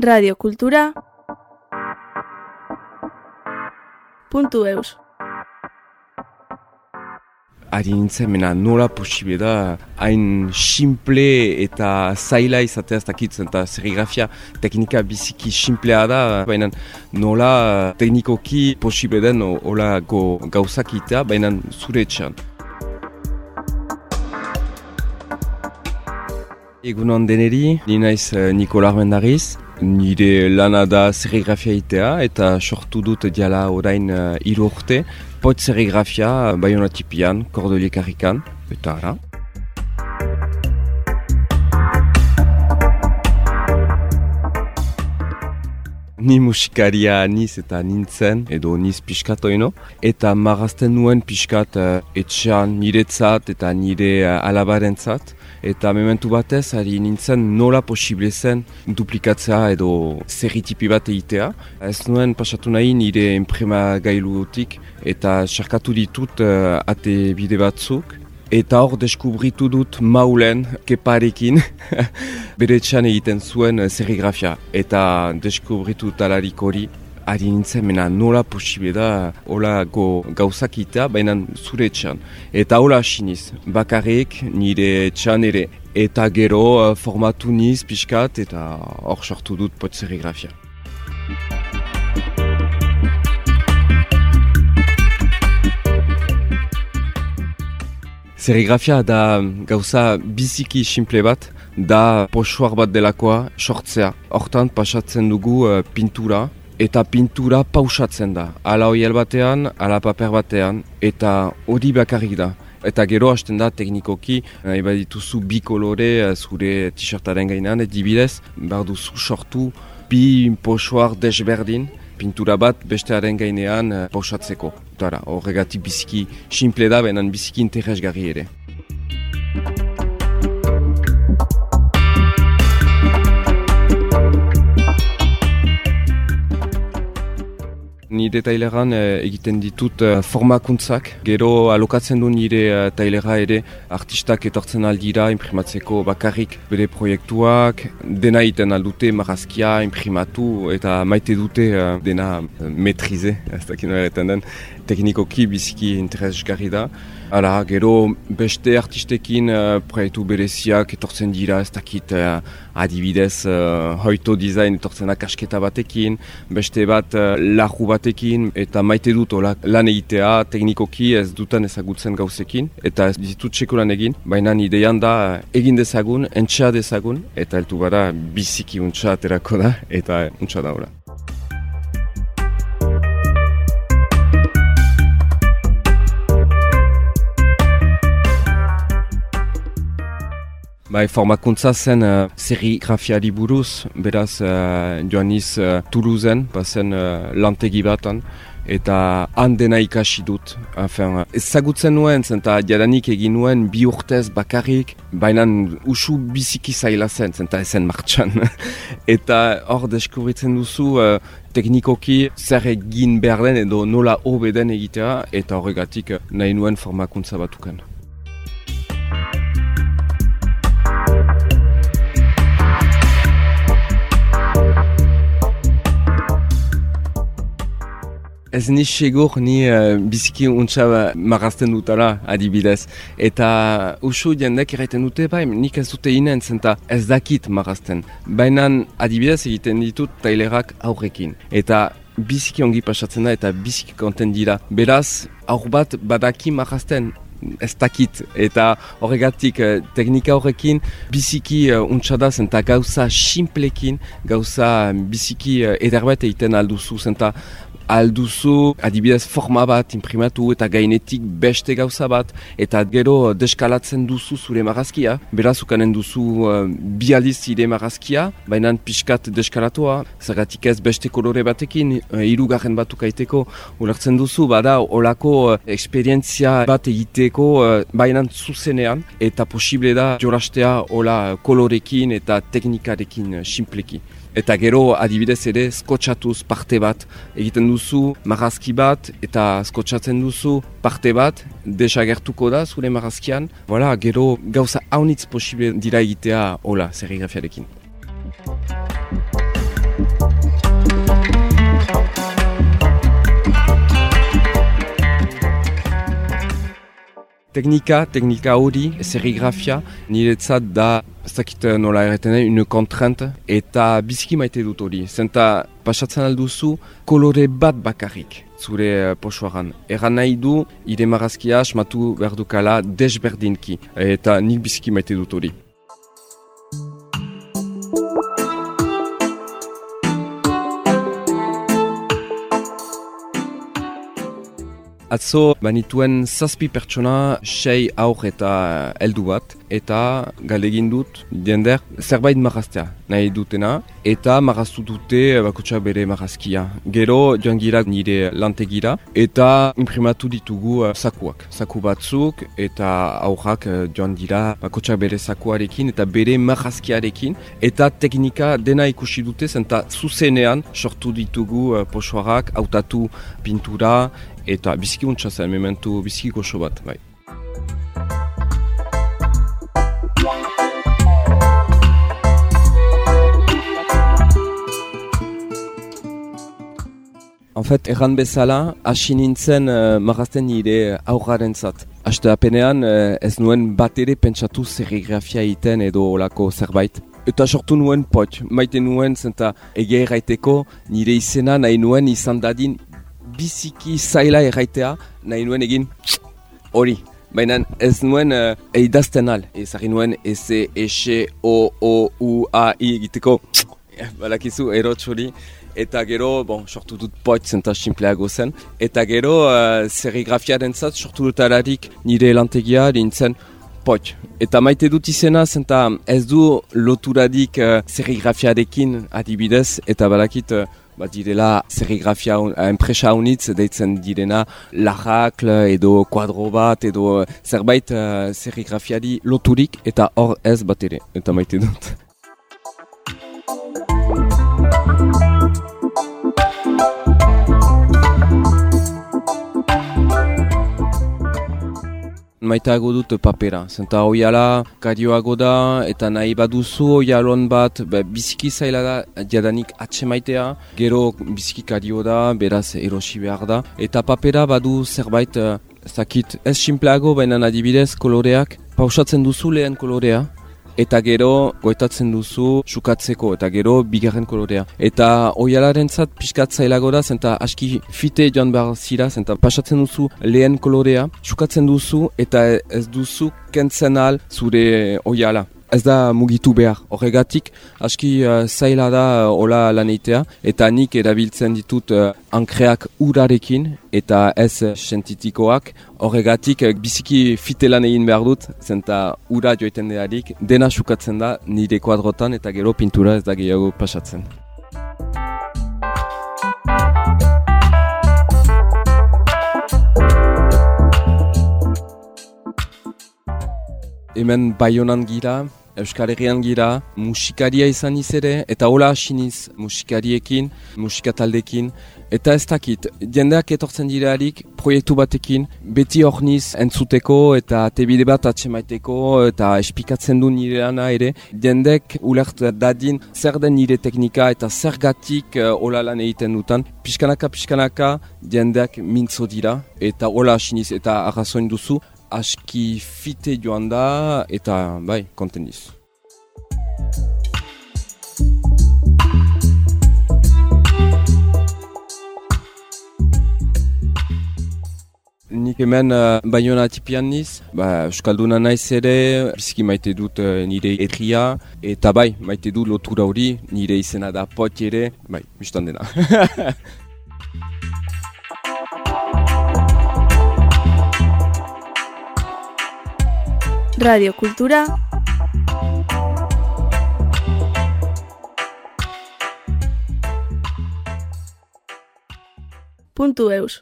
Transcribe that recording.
radiokultura puntu eus Ari nintzen, mena nola posible da hain simple eta zaila izatea ez dakitzen eta serigrafia teknika biziki simplea da baina nola teknikoki posible den hola go gauzak itea baina zure etxean. Egunon deneri, ni naiz uh, Nikola Armendariz, nire lana da serigrafia itea eta sortu dut diala orain uh, iru urte, pot serigrafia bayonatipian, kordoliek harrikan, eta ara. Ni musikaria niz eta nintzen, edo niz piskat oino, eta marazten nuen piskat uh, etxean niretzat eta nire uh, alabarentzat, eta mementu batez ari nintzen nola posible zen duplikatzea edo zerritipi bat egitea. Ez nuen pasatu nahi nire enprema gailuotik eta sarkatu ditut uh, ate bide batzuk, Eta hor deskubritu dut maulen keparekin bere txan egiten zuen eh, serigrafia. Eta deskubritu talarik hori ari nintzen mena nola posible da hola go gauzak baina zure txan. Eta hola asiniz, bakarrik nire txan ere. Eta gero uh, formatu niz pixkat eta hor sortu dut pot serigrafia. Serigrafia da gauza biziki simple bat, da posuar bat delakoa sortzea. Hortan pasatzen dugu uh, pintura, eta pintura pausatzen da. Ala oiel batean, ala paper batean, eta hori bakarrik da. Eta gero hasten da teknikoki, nahi badituzu bi kolore uh, zure t-shirtaren gainean, edibidez, behar duzu sortu bi posuar desberdin, pintura bat bestearen gainean pausatzeko. Dara, horregatik biziki simple da, benan biziki interesgarri ere. Nire taileran eh, egiten ditut eh, formakuntzak. Gero alokatzen du nire eh, tailera ere artistak etortzen aldira imprimatzeko bakarrik bere proiektuak. Dena iten aldute marazkia imprimatu eta maite dute eh, dena eh, metrize, ez dakit den, teknikoki biziki interesgarri da. Hala, gero beste artistekin uh, proiektu bereziak etortzen dira, ez dakit uh, adibidez uh, hoito design etortzen akasketa batekin, beste bat uh, lahu batekin, eta maite dut lan egitea teknikoki ez dutan ezagutzen gauzekin, eta ez ditut txeko egin, baina ideian da egin dezagun, entxea dezagun, eta eltu bara biziki untxa aterako da, eta untxa da Bai, formakuntza zen uh, serigrafiari buruz, beraz uh, joan iz uh, Toulousen, bazen uh, lantegi batan, eta han ikasi dut. Afen, ezagutzen nuen, zenta jadanik egin nuen bi urtez bakarrik, baina usu biziki zaila zen, zenta ezen martxan. eta hor deskubritzen duzu uh, teknikoki zer egin behar den edo nola hobe den egitea, eta horregatik nahi nuen formakuntza batuken. Ez ni segur ni uh, biziki untsa marazten dutala adibidez. Eta usu jendek erraiten dute bai, nik ez dute inen zenta ez dakit marazten. Baina adibidez egiten ditut tailerak aurrekin. Eta biziki ongi pasatzen da eta biziki konten dira. Beraz, aur bat badaki marazten ez dakit. Eta horregatik uh, teknika horrekin biziki uh, untsa da zenta gauza simplekin, gauza biziki uh, ederbet egiten alduzu zenta alduzu adibidez forma bat imprimatu eta gainetik beste gauza bat eta gero deskalatzen duzu zure marazkia. Beraz ukanen duzu uh, bi aldiz ire marazkia, baina pixkat deskalatua, zergatik ez beste kolore batekin, uh, irugarren batu kaiteko ulertzen duzu, bada olako uh, esperientzia bat egiteko uh, baina zuzenean eta posible da jorastea ola kolorekin eta teknikarekin uh, simpleki. Eta gero adibidez ere skotxatuz parte bat egiten duzu marazki bat eta skotxatzen duzu parte bat desagertuko da zure marazkian. Voilà, gero gauza haunitz posible dira egitea hola serigrafiarekin. Teknika, teknika hori, serigrafia, niretzat da, ez dakit nola erreten, une kontrente, eta biziki maite dut hori. Zenta, pasatzen alduzu, kolore bat bakarrik zure uh, posuaran. Erran nahi du, ire marazkia asmatu berdukala desberdinki, eta nik biziki maite dut hori. Atzo, banituen zazpi pertsona, sei aur eta heldu bat, eta galegin dut, diender, zerbait maraztea nahi dutena, eta maraztu dute bakotsa bere marazkia. Gero, joan gira nire lantegira, eta imprimatu ditugu uh, sakuak. Saku batzuk, eta aurrak joan dira bakotsa bere sakuarekin, eta bere marazkiarekin, eta teknika dena ikusi dute, zenta zuzenean sortu ditugu posoarak, hautatu pintura, eta biziki untsa zen, mementu biziki goxo bat, bai. En fait, erran bezala, hasi nintzen uh, marazten nire aurraren zat. Aste apenean, uh, ez nuen bat ere pentsatu serigrafia iten edo olako zerbait. Eta sortu nuen pot, maite nuen zenta ege erraiteko nire izena nahi nuen izan dadin biziki zaila erraitea nahi nuen egin hori. Baina ez nuen uh, eidazten al, ez nuen S, E, S, O, O, U, A, I egiteko. Balakizu erotxori eta gero, bon, sortu dut poit zenta simpleago zen, eta gero uh, serigrafiaren zat sortu dut ararik nire lantegia dintzen poit. Eta maite dut izena zenta ez du loturadik uh, serigrafiarekin adibidez, eta balakit uh, bat direla serigrafia un, uh, enpresa unitz deitzen direna lajakl edo kuadro bat edo zerbait uh, serigrafiari loturik eta hor ez bat ere, eta maite dut. Maitago dut papera. Zenta hoiala karioago da eta nahi baduzu hoialon bat be, biziki zaila da jadanik atxe maitea. Gero biziki kario da, beraz erosi behar da. Eta papera badu zerbait uh, zakit ez simpleago baina adibidez koloreak pausatzen duzu lehen kolorea eta gero goetatzen duzu sukatzeko eta gero bigarren kolorea. Eta oialaren zat pixkat da, zenta aski fite joan behar zira, zenta pasatzen duzu lehen kolorea, sukatzen duzu eta ez duzu kentzen al zure oiala ez da mugitu behar. Horregatik, aski uh, zaila da uh, hola laneitea, eta nik erabiltzen ditut uh, ankreak urarekin, eta ez uh, sentitikoak. Horregatik, uh, biziki fite lan egin behar dut, zenta ura joiten dearik, dena sukatzen da nire kuadrotan, eta gero pintura ez da gehiago pasatzen. Hemen baionan gira, Euskal Herrian gira, musikaria izan ere eta hola asiniz musikariekin, musikataldekin, eta ez dakit, jendeak etortzen direarik proiektu batekin, beti hor niz entzuteko eta tebide bat atsemaiteko eta espikatzen du nire ana ere, jendek ulert dadin zer den nire teknika eta zer gatik uh, hola lan egiten dutan, pixkanaka pixkanaka jendeak mintzo dira eta hola asiniz eta arrazoin duzu, aski fite joan da eta bai, konten diz. Nik hemen uh, baiona tipian niz, ba, Euskalduna naiz ere, biziki maite dut uh, nire erria, eta bai, maite dut lotura hori, nire izena da pot ere, bai, biztan dena. Radio Kultura Puntu eus